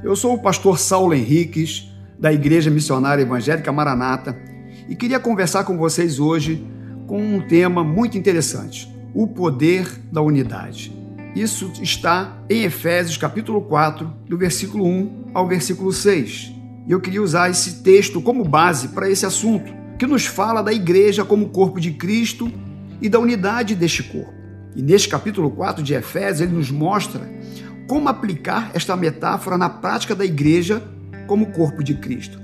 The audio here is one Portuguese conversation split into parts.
Eu sou o pastor Saulo Henriques, da Igreja Missionária Evangélica Maranata, e queria conversar com vocês hoje com um tema muito interessante: o poder da unidade. Isso está em Efésios capítulo 4, do versículo 1 ao versículo 6. E eu queria usar esse texto como base para esse assunto, que nos fala da igreja como corpo de Cristo e da unidade deste corpo. E neste capítulo 4 de Efésios, ele nos mostra como aplicar esta metáfora na prática da igreja como corpo de Cristo.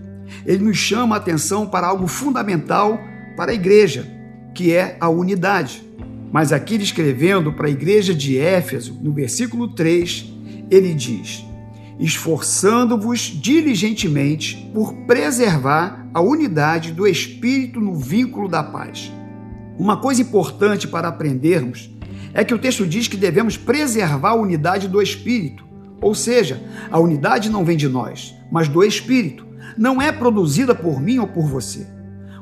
Ele nos chama a atenção para algo fundamental para a igreja, que é a unidade. Mas aqui escrevendo para a igreja de Éfeso, no versículo 3, ele diz: esforçando-vos diligentemente por preservar a unidade do espírito no vínculo da paz. Uma coisa importante para aprendermos é que o texto diz que devemos preservar a unidade do Espírito. Ou seja, a unidade não vem de nós, mas do Espírito. Não é produzida por mim ou por você.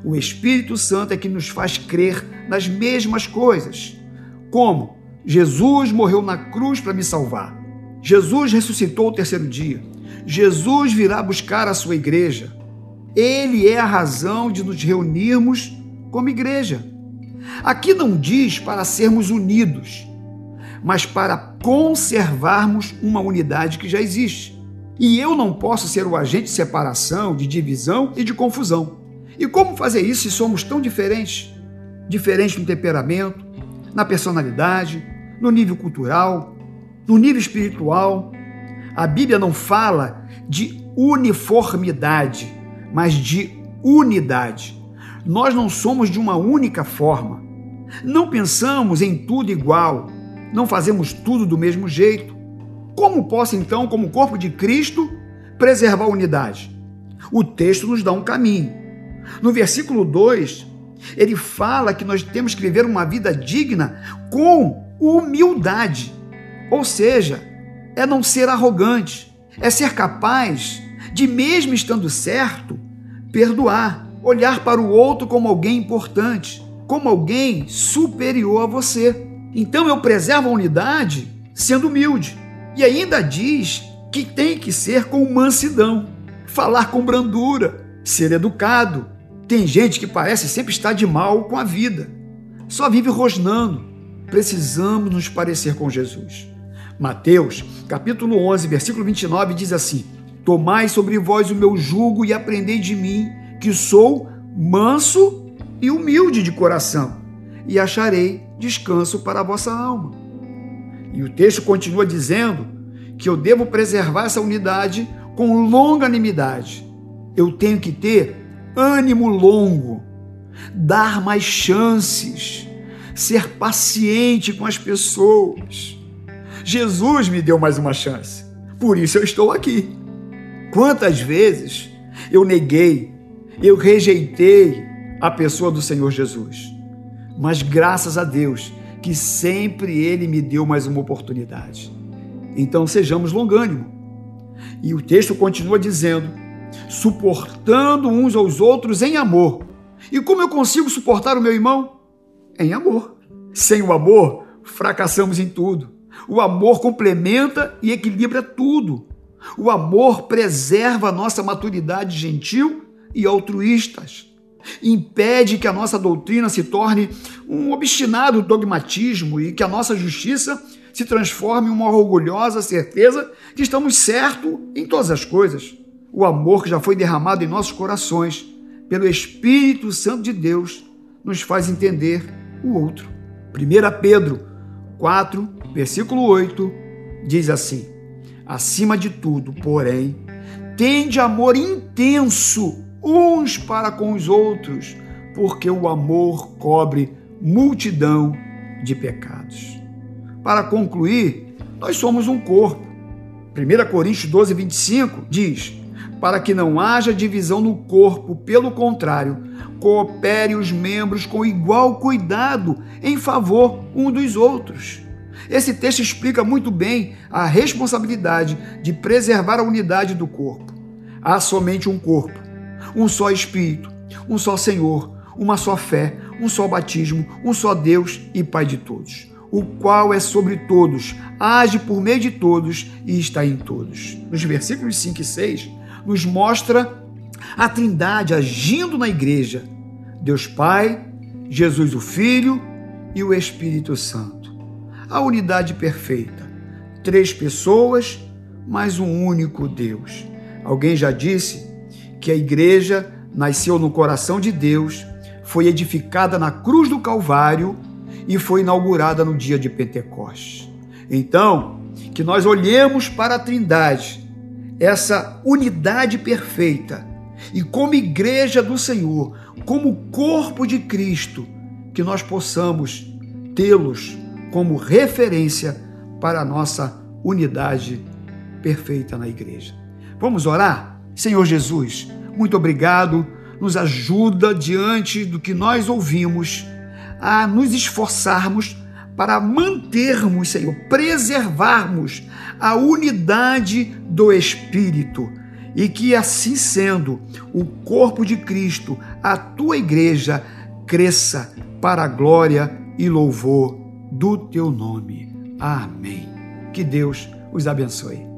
O Espírito Santo é que nos faz crer nas mesmas coisas. Como? Jesus morreu na cruz para me salvar. Jesus ressuscitou o terceiro dia. Jesus virá buscar a sua igreja. Ele é a razão de nos reunirmos como igreja. Aqui não diz para sermos unidos, mas para conservarmos uma unidade que já existe. E eu não posso ser o agente de separação, de divisão e de confusão. E como fazer isso se somos tão diferentes? Diferentes no temperamento, na personalidade, no nível cultural, no nível espiritual. A Bíblia não fala de uniformidade, mas de unidade. Nós não somos de uma única forma. Não pensamos em tudo igual. Não fazemos tudo do mesmo jeito. Como posso, então, como corpo de Cristo, preservar a unidade? O texto nos dá um caminho. No versículo 2, ele fala que nós temos que viver uma vida digna com humildade. Ou seja, é não ser arrogante, é ser capaz de, mesmo estando certo, perdoar olhar para o outro como alguém importante, como alguém superior a você. Então eu preservo a unidade sendo humilde. E ainda diz que tem que ser com mansidão, falar com brandura, ser educado. Tem gente que parece sempre estar de mal com a vida, só vive rosnando. Precisamos nos parecer com Jesus. Mateus, capítulo 11, versículo 29 diz assim: Tomai sobre vós o meu jugo e aprendei de mim, que sou manso e humilde de coração, e acharei descanso para a vossa alma. E o texto continua dizendo que eu devo preservar essa unidade com longanimidade. Eu tenho que ter ânimo longo, dar mais chances, ser paciente com as pessoas. Jesus me deu mais uma chance, por isso eu estou aqui. Quantas vezes eu neguei eu rejeitei a pessoa do Senhor Jesus. Mas graças a Deus que sempre Ele me deu mais uma oportunidade. Então sejamos longânimo. E o texto continua dizendo: suportando uns aos outros em amor. E como eu consigo suportar o meu irmão? Em amor. Sem o amor, fracassamos em tudo. O amor complementa e equilibra tudo. O amor preserva a nossa maturidade gentil e altruístas. Impede que a nossa doutrina se torne um obstinado dogmatismo e que a nossa justiça se transforme em uma orgulhosa certeza que estamos certos em todas as coisas. O amor que já foi derramado em nossos corações pelo Espírito Santo de Deus nos faz entender o outro. 1 Pedro 4, versículo 8 diz assim: Acima de tudo, porém, tende amor intenso uns para com os outros, porque o amor cobre multidão de pecados. Para concluir, nós somos um corpo. 1 Coríntios 12, 25 diz: Para que não haja divisão no corpo, pelo contrário, coopere os membros com igual cuidado em favor um dos outros. Esse texto explica muito bem a responsabilidade de preservar a unidade do corpo. Há somente um corpo um só Espírito, um só Senhor, uma só fé, um só batismo, um só Deus e Pai de todos. o qual é sobre todos, age por meio de todos e está em todos. Nos versículos 5 e 6, nos mostra a Trindade agindo na igreja: Deus Pai, Jesus o Filho e o Espírito Santo. A unidade perfeita. Três pessoas, mas um único Deus. Alguém já disse que a igreja nasceu no coração de Deus, foi edificada na cruz do Calvário e foi inaugurada no dia de Pentecostes. Então, que nós olhemos para a Trindade, essa unidade perfeita, e como igreja do Senhor, como corpo de Cristo, que nós possamos tê-los como referência para a nossa unidade perfeita na igreja. Vamos orar? Senhor Jesus, muito obrigado. Nos ajuda diante do que nós ouvimos a nos esforçarmos para mantermos, Senhor, preservarmos a unidade do Espírito. E que assim sendo, o corpo de Cristo, a tua igreja, cresça para a glória e louvor do teu nome. Amém. Que Deus os abençoe.